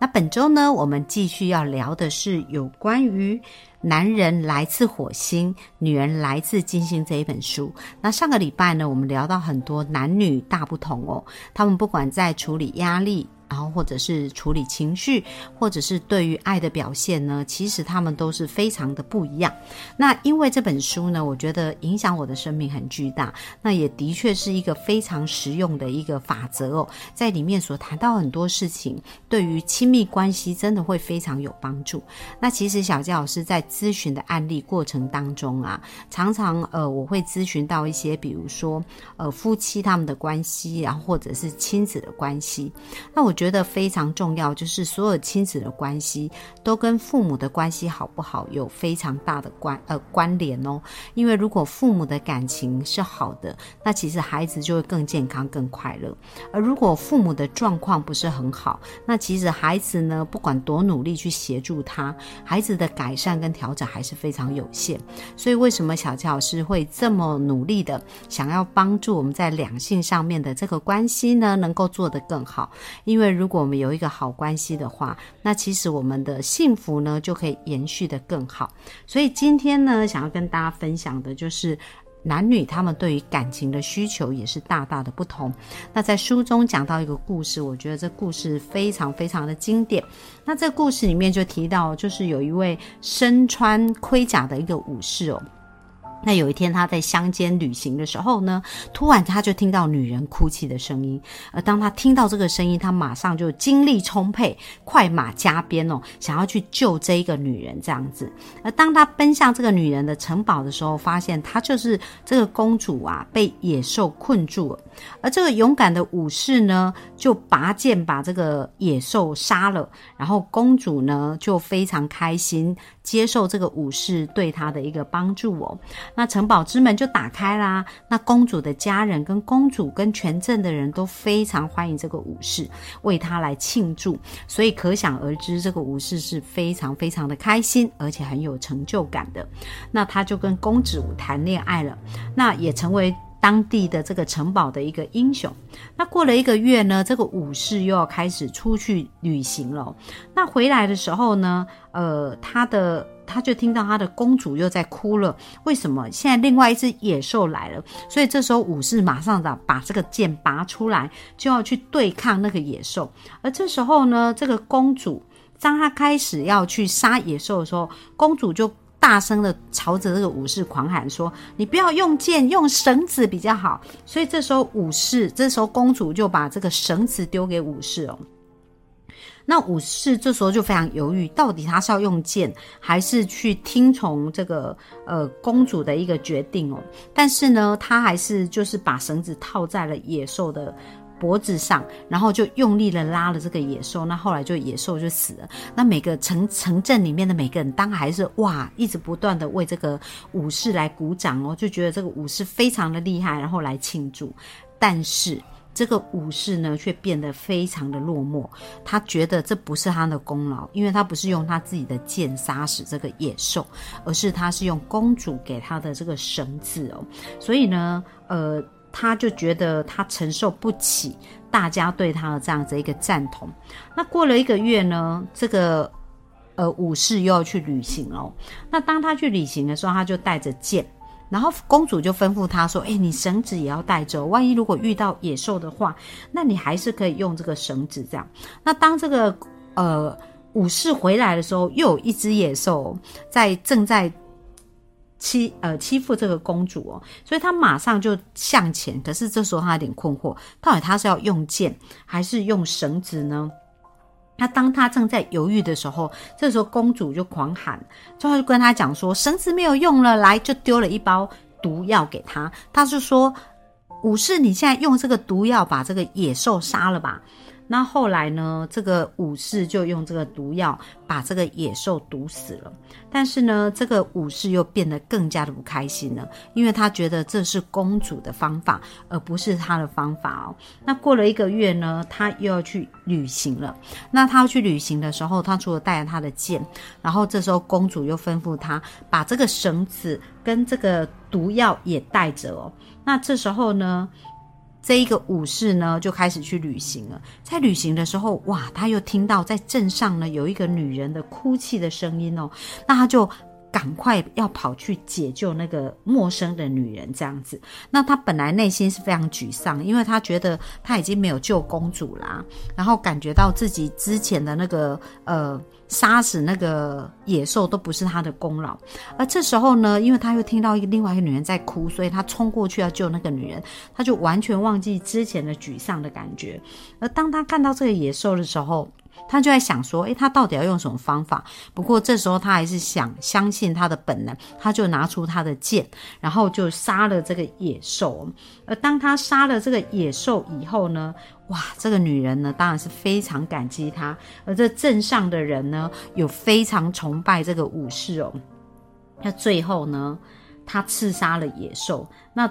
那本周呢，我们继续要聊的是有关于。男人来自火星，女人来自金星这一本书。那上个礼拜呢，我们聊到很多男女大不同哦，他们不管在处理压力。然后，或者是处理情绪，或者是对于爱的表现呢，其实他们都是非常的不一样。那因为这本书呢，我觉得影响我的生命很巨大。那也的确是一个非常实用的一个法则哦，在里面所谈到很多事情，对于亲密关系真的会非常有帮助。那其实小佳老师在咨询的案例过程当中啊，常常呃，我会咨询到一些，比如说呃夫妻他们的关系，然后或者是亲子的关系。那我。觉得非常重要，就是所有亲子的关系都跟父母的关系好不好有非常大的关呃关联哦。因为如果父母的感情是好的，那其实孩子就会更健康、更快乐。而如果父母的状况不是很好，那其实孩子呢，不管多努力去协助他，孩子的改善跟调整还是非常有限。所以为什么小乔老师会这么努力的想要帮助我们在两性上面的这个关系呢，能够做得更好？因为如果我们有一个好关系的话，那其实我们的幸福呢就可以延续的更好。所以今天呢，想要跟大家分享的就是男女他们对于感情的需求也是大大的不同。那在书中讲到一个故事，我觉得这故事非常非常的经典。那这故事里面就提到，就是有一位身穿盔甲的一个武士哦。那有一天，他在乡间旅行的时候呢，突然他就听到女人哭泣的声音。而当他听到这个声音，他马上就精力充沛，快马加鞭哦，想要去救这一个女人这样子。而当他奔向这个女人的城堡的时候，发现她就是这个公主啊，被野兽困住了。而这个勇敢的武士呢，就拔剑把这个野兽杀了。然后公主呢，就非常开心，接受这个武士对他的一个帮助哦。那城堡之门就打开啦。那公主的家人跟公主跟全镇的人都非常欢迎这个武士，为他来庆祝。所以可想而知，这个武士是非常非常的开心，而且很有成就感的。那他就跟公主谈恋爱了，那也成为当地的这个城堡的一个英雄。那过了一个月呢，这个武士又要开始出去旅行了。那回来的时候呢，呃，他的。他就听到他的公主又在哭了，为什么？现在另外一只野兽来了，所以这时候武士马上的把这个剑拔出来，就要去对抗那个野兽。而这时候呢，这个公主当她开始要去杀野兽的时候，公主就大声的朝着这个武士狂喊说：“你不要用剑，用绳子比较好。”所以这时候武士，这时候公主就把这个绳子丢给武士哦。那武士这时候就非常犹豫，到底他是要用剑，还是去听从这个呃公主的一个决定哦？但是呢，他还是就是把绳子套在了野兽的脖子上，然后就用力的拉了这个野兽。那后来就野兽就死了。那每个城城镇里面的每个人，当然还是哇，一直不断的为这个武士来鼓掌哦，就觉得这个武士非常的厉害，然后来庆祝。但是。这个武士呢，却变得非常的落寞。他觉得这不是他的功劳，因为他不是用他自己的剑杀死这个野兽，而是他是用公主给他的这个绳子哦。所以呢，呃，他就觉得他承受不起大家对他的这样子一个赞同。那过了一个月呢，这个呃武士又要去旅行哦。那当他去旅行的时候，他就带着剑。然后公主就吩咐他说：“哎，你绳子也要带着，万一如果遇到野兽的话，那你还是可以用这个绳子这样。那当这个呃武士回来的时候，又有一只野兽在正在欺呃欺负这个公主哦，所以他马上就向前。可是这时候他有点困惑，到底他是要用剑还是用绳子呢？”那当他正在犹豫的时候，这时候公主就狂喊，最后就跟他讲说：“绳子没有用了，来就丢了一包毒药给他。”他就说：“武士，你现在用这个毒药把这个野兽杀了吧。”那后来呢，这个武士就用这个毒药把这个野兽毒死了。但是呢，这个武士又变得更加的不开心了，因为他觉得这是公主的方法，而不是他的方法哦。那过了一个月呢，他又要去旅行了。那他要去旅行的时候，他除了带着他的剑，然后这时候公主又吩咐他把这个绳子跟这个毒药也带着哦。那这时候呢？这一个武士呢，就开始去旅行了。在旅行的时候，哇，他又听到在镇上呢有一个女人的哭泣的声音哦，那他就赶快要跑去解救那个陌生的女人，这样子。那他本来内心是非常沮丧，因为他觉得他已经没有救公主啦，然后感觉到自己之前的那个呃。杀死那个野兽都不是他的功劳，而这时候呢，因为他又听到一另外一个女人在哭，所以他冲过去要救那个女人，他就完全忘记之前的沮丧的感觉。而当他看到这个野兽的时候，他就在想说：“诶，他到底要用什么方法？”不过这时候他还是想相信他的本能，他就拿出他的剑，然后就杀了这个野兽。而当他杀了这个野兽以后呢，哇，这个女人呢，当然是非常感激他。而这镇上的人呢，有非常崇拜这个武士哦。那最后呢，他刺杀了野兽。那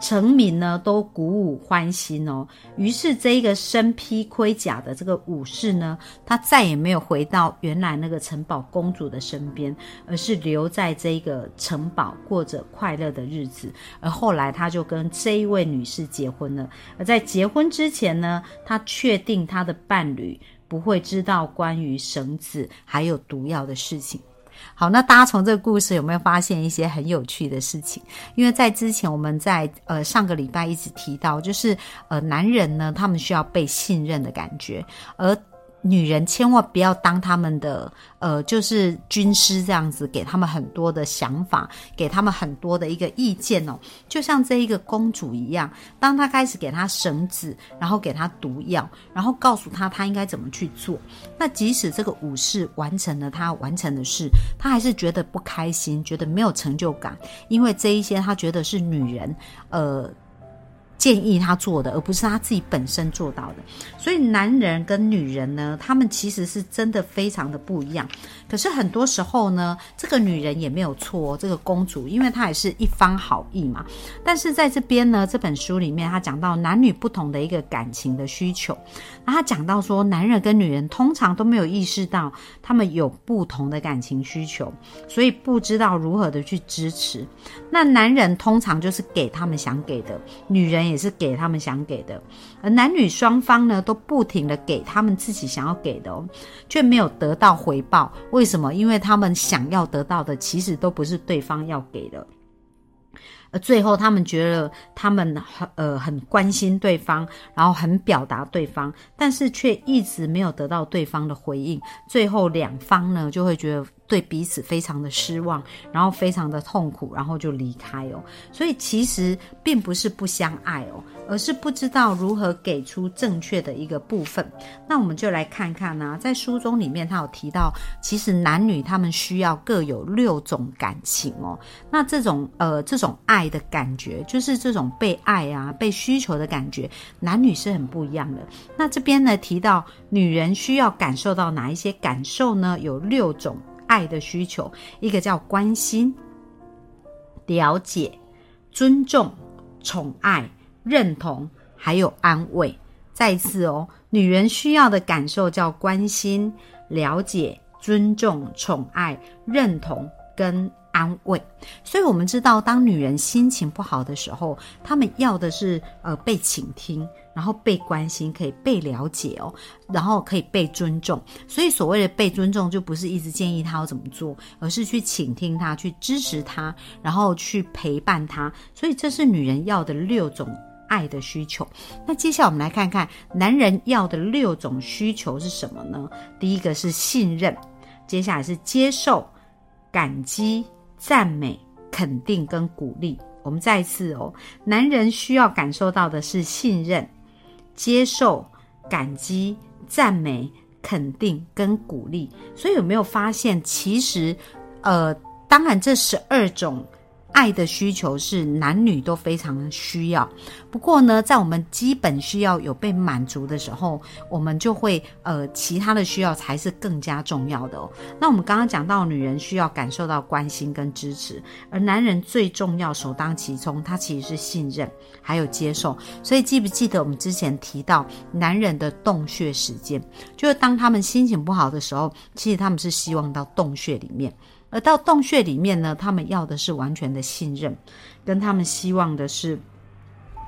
臣民呢都鼓舞欢心哦，于是这一个身披盔甲的这个武士呢，他再也没有回到原来那个城堡公主的身边，而是留在这个城堡过着快乐的日子。而后来他就跟这一位女士结婚了。而在结婚之前呢，他确定他的伴侣不会知道关于绳子还有毒药的事情。好，那大家从这个故事有没有发现一些很有趣的事情？因为在之前我们在呃上个礼拜一直提到，就是呃男人呢，他们需要被信任的感觉，而。女人千万不要当他们的呃，就是军师这样子，给他们很多的想法，给他们很多的一个意见哦。就像这一个公主一样，当她开始给她绳子，然后给她毒药，然后告诉她她应该怎么去做，那即使这个武士完成了他完成的事，他还是觉得不开心，觉得没有成就感，因为这一些他觉得是女人呃。建议他做的，而不是他自己本身做到的。所以，男人跟女人呢，他们其实是真的非常的不一样。可是很多时候呢，这个女人也没有错，这个公主，因为她也是一方好意嘛。但是在这边呢，这本书里面，他讲到男女不同的一个感情的需求。那他讲到说，男人跟女人通常都没有意识到他们有不同的感情需求，所以不知道如何的去支持。那男人通常就是给他们想给的，女人。也是给他们想给的，而男女双方呢都不停的给他们自己想要给的哦，却没有得到回报。为什么？因为他们想要得到的其实都不是对方要给的。而最后，他们觉得他们很呃很关心对方，然后很表达对方，但是却一直没有得到对方的回应。最后，两方呢就会觉得。对彼此非常的失望，然后非常的痛苦，然后就离开哦。所以其实并不是不相爱哦，而是不知道如何给出正确的一个部分。那我们就来看看呢，在书中里面他有提到，其实男女他们需要各有六种感情哦。那这种呃这种爱的感觉，就是这种被爱啊、被需求的感觉，男女是很不一样的。那这边呢提到女人需要感受到哪一些感受呢？有六种。爱的需求，一个叫关心、了解、尊重、宠爱、认同，还有安慰。再次哦，女人需要的感受叫关心、了解、尊重、宠爱、认同跟。安慰，所以我们知道，当女人心情不好的时候，她们要的是呃被倾听，然后被关心，可以被了解哦，然后可以被尊重。所以所谓的被尊重，就不是一直建议她要怎么做，而是去倾听她，去支持她，然后去陪伴她。所以这是女人要的六种爱的需求。那接下来我们来看看男人要的六种需求是什么呢？第一个是信任，接下来是接受、感激。赞美、肯定跟鼓励，我们再一次哦，男人需要感受到的是信任、接受、感激、赞美、肯定跟鼓励。所以有没有发现，其实，呃，当然这十二种爱的需求是男女都非常需要，不过呢，在我们基本需要有被满足的时候，我们就会呃，其他的需要才是更加重要的哦。那我们刚刚讲到，女人需要感受到关心跟支持，而男人最重要、首当其冲，他其实是信任还有接受。所以记不记得我们之前提到，男人的洞穴时间，就是当他们心情不好的时候，其实他们是希望到洞穴里面。而到洞穴里面呢，他们要的是完全的信任，跟他们希望的是。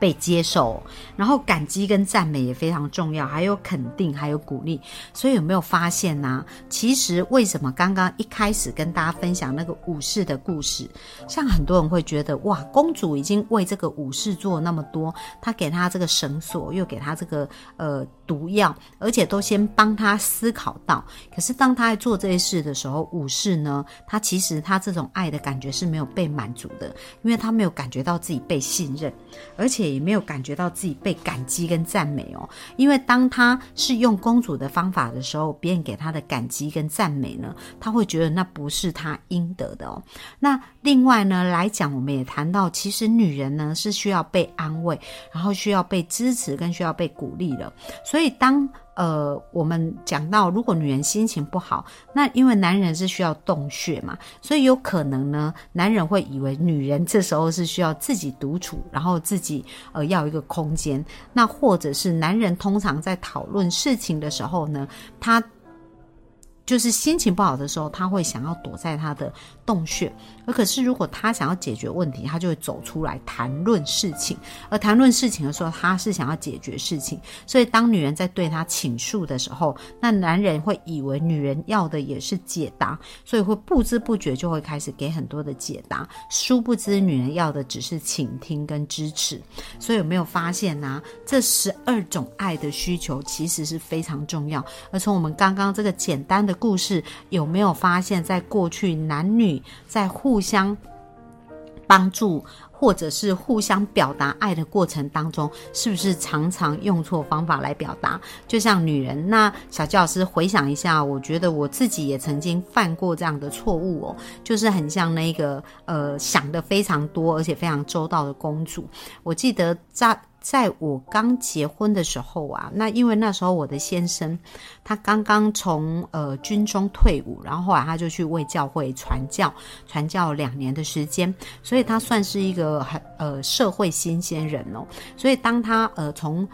被接受，然后感激跟赞美也非常重要，还有肯定，还有鼓励。所以有没有发现呢？其实为什么刚刚一开始跟大家分享那个武士的故事，像很多人会觉得哇，公主已经为这个武士做那么多，她给他这个绳索，又给他这个呃毒药，而且都先帮他思考到。可是当他在做这些事的时候，武士呢，他其实他这种爱的感觉是没有被满足的，因为他没有感觉到自己被信任，而且。也没有感觉到自己被感激跟赞美哦，因为当他是用公主的方法的时候，别人给他的感激跟赞美呢，他会觉得那不是他应得的哦。那另外呢来讲，我们也谈到，其实女人呢是需要被安慰，然后需要被支持，跟需要被鼓励的。所以当呃，我们讲到，如果女人心情不好，那因为男人是需要洞穴嘛，所以有可能呢，男人会以为女人这时候是需要自己独处，然后自己呃要一个空间。那或者是男人通常在讨论事情的时候呢，他。就是心情不好的时候，他会想要躲在他的洞穴；而可是如果他想要解决问题，他就会走出来谈论事情。而谈论事情的时候，他是想要解决事情。所以当女人在对他倾诉的时候，那男人会以为女人要的也是解答，所以会不知不觉就会开始给很多的解答。殊不知女人要的只是倾听跟支持。所以有没有发现呢？这十二种爱的需求其实是非常重要。而从我们刚刚这个简单的。故事有没有发现，在过去男女在互相帮助或者是互相表达爱的过程当中，是不是常常用错方法来表达？就像女人，那小教师回想一下，我觉得我自己也曾经犯过这样的错误哦，就是很像那个呃想的非常多而且非常周到的公主。我记得在。在我刚结婚的时候啊，那因为那时候我的先生他刚刚从呃军中退伍，然后后来他就去为教会传教，传教两年的时间，所以他算是一个很呃社会新鲜人哦。所以当他呃从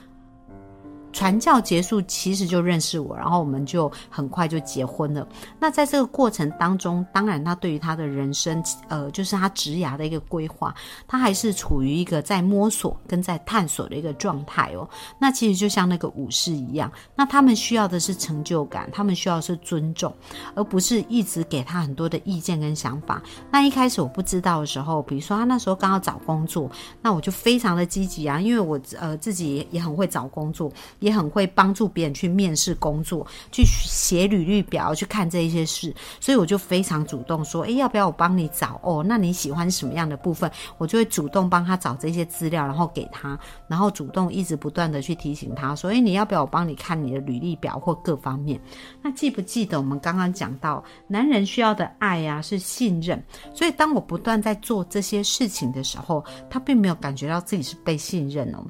传教结束，其实就认识我，然后我们就很快就结婚了。那在这个过程当中，当然他对于他的人生，呃，就是他职涯的一个规划，他还是处于一个在摸索跟在探索的一个状态哦。那其实就像那个武士一样，那他们需要的是成就感，他们需要是尊重，而不是一直给他很多的意见跟想法。那一开始我不知道的时候，比如说他那时候刚要找工作，那我就非常的积极啊，因为我呃自己也很会找工作。也很会帮助别人去面试工作，去写履历表，去看这一些事，所以我就非常主动说，诶，要不要我帮你找？哦，那你喜欢什么样的部分？我就会主动帮他找这些资料，然后给他，然后主动一直不断的去提醒他，说，诶，你要不要我帮你看你的履历表或各方面？那记不记得我们刚刚讲到，男人需要的爱呀是信任，所以当我不断在做这些事情的时候，他并没有感觉到自己是被信任哦。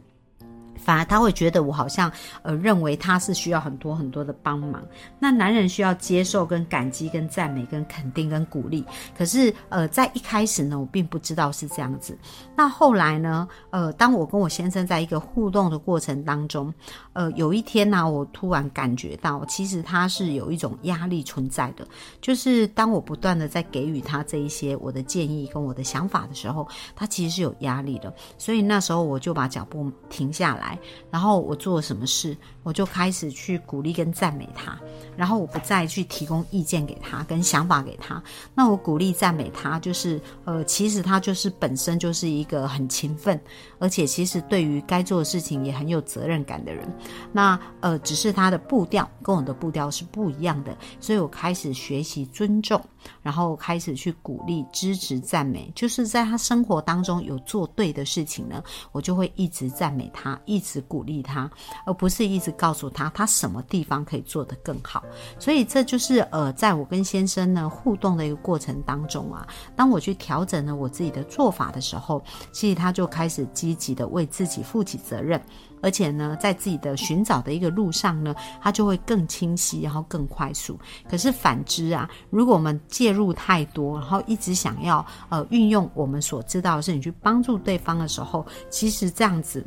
反而他会觉得我好像呃认为他是需要很多很多的帮忙。那男人需要接受跟感激跟赞美跟肯定跟鼓励。可是呃在一开始呢，我并不知道是这样子。那后来呢，呃当我跟我先生在一个互动的过程当中，呃有一天呢，我突然感觉到其实他是有一种压力存在的。就是当我不断的在给予他这一些我的建议跟我的想法的时候，他其实是有压力的。所以那时候我就把脚步停下来。然后我做了什么事，我就开始去鼓励跟赞美他，然后我不再去提供意见给他跟想法给他。那我鼓励赞美他，就是呃，其实他就是本身就是一个很勤奋，而且其实对于该做的事情也很有责任感的人。那呃，只是他的步调跟我的步调是不一样的，所以我开始学习尊重。然后开始去鼓励、支持、赞美，就是在他生活当中有做对的事情呢，我就会一直赞美他，一直鼓励他，而不是一直告诉他他什么地方可以做得更好。所以这就是呃，在我跟先生呢互动的一个过程当中啊，当我去调整了我自己的做法的时候，其实他就开始积极的为自己负起责任。而且呢，在自己的寻找的一个路上呢，它就会更清晰，然后更快速。可是反之啊，如果我们介入太多，然后一直想要呃运用我们所知道的事情去帮助对方的时候，其实这样子。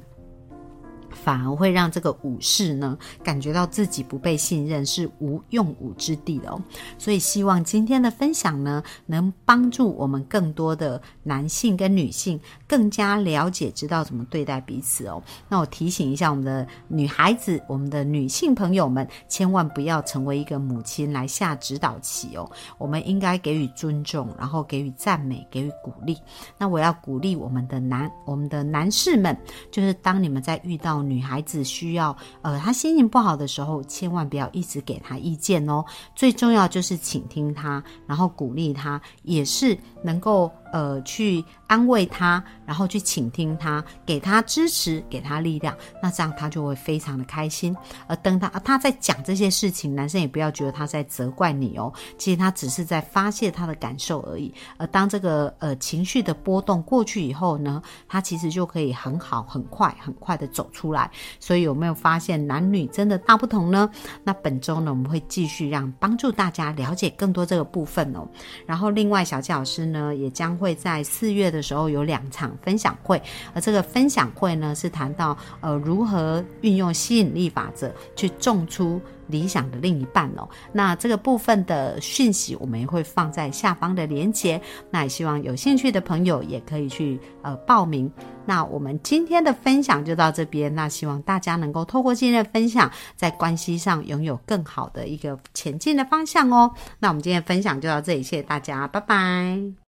反而会让这个武士呢感觉到自己不被信任，是无用武之地的哦。所以希望今天的分享呢，能帮助我们更多的男性跟女性更加了解，知道怎么对待彼此哦。那我提醒一下我们的女孩子，我们的女性朋友们，千万不要成为一个母亲来下指导棋哦。我们应该给予尊重，然后给予赞美，给予鼓励。那我要鼓励我们的男，我们的男士们，就是当你们在遇到女孩子需要，呃，她心情不好的时候，千万不要一直给她意见哦。最重要就是倾听她，然后鼓励她，也是能够。呃，去安慰他，然后去倾听他，给他支持，给他力量，那这样他就会非常的开心。而等他他在讲这些事情，男生也不要觉得他在责怪你哦，其实他只是在发泄他的感受而已。而当这个呃情绪的波动过去以后呢，他其实就可以很好、很快、很快的走出来。所以有没有发现男女真的大不同呢？那本周呢，我们会继续让帮助大家了解更多这个部分哦。然后另外小纪老师呢，也将。会在四月的时候有两场分享会，而这个分享会呢是谈到呃如何运用吸引力法则去种出理想的另一半哦。那这个部分的讯息我们也会放在下方的连接，那也希望有兴趣的朋友也可以去呃报名。那我们今天的分享就到这边，那希望大家能够透过今天的分享，在关系上拥有更好的一个前进的方向哦。那我们今天分享就到这里，谢谢大家，拜拜。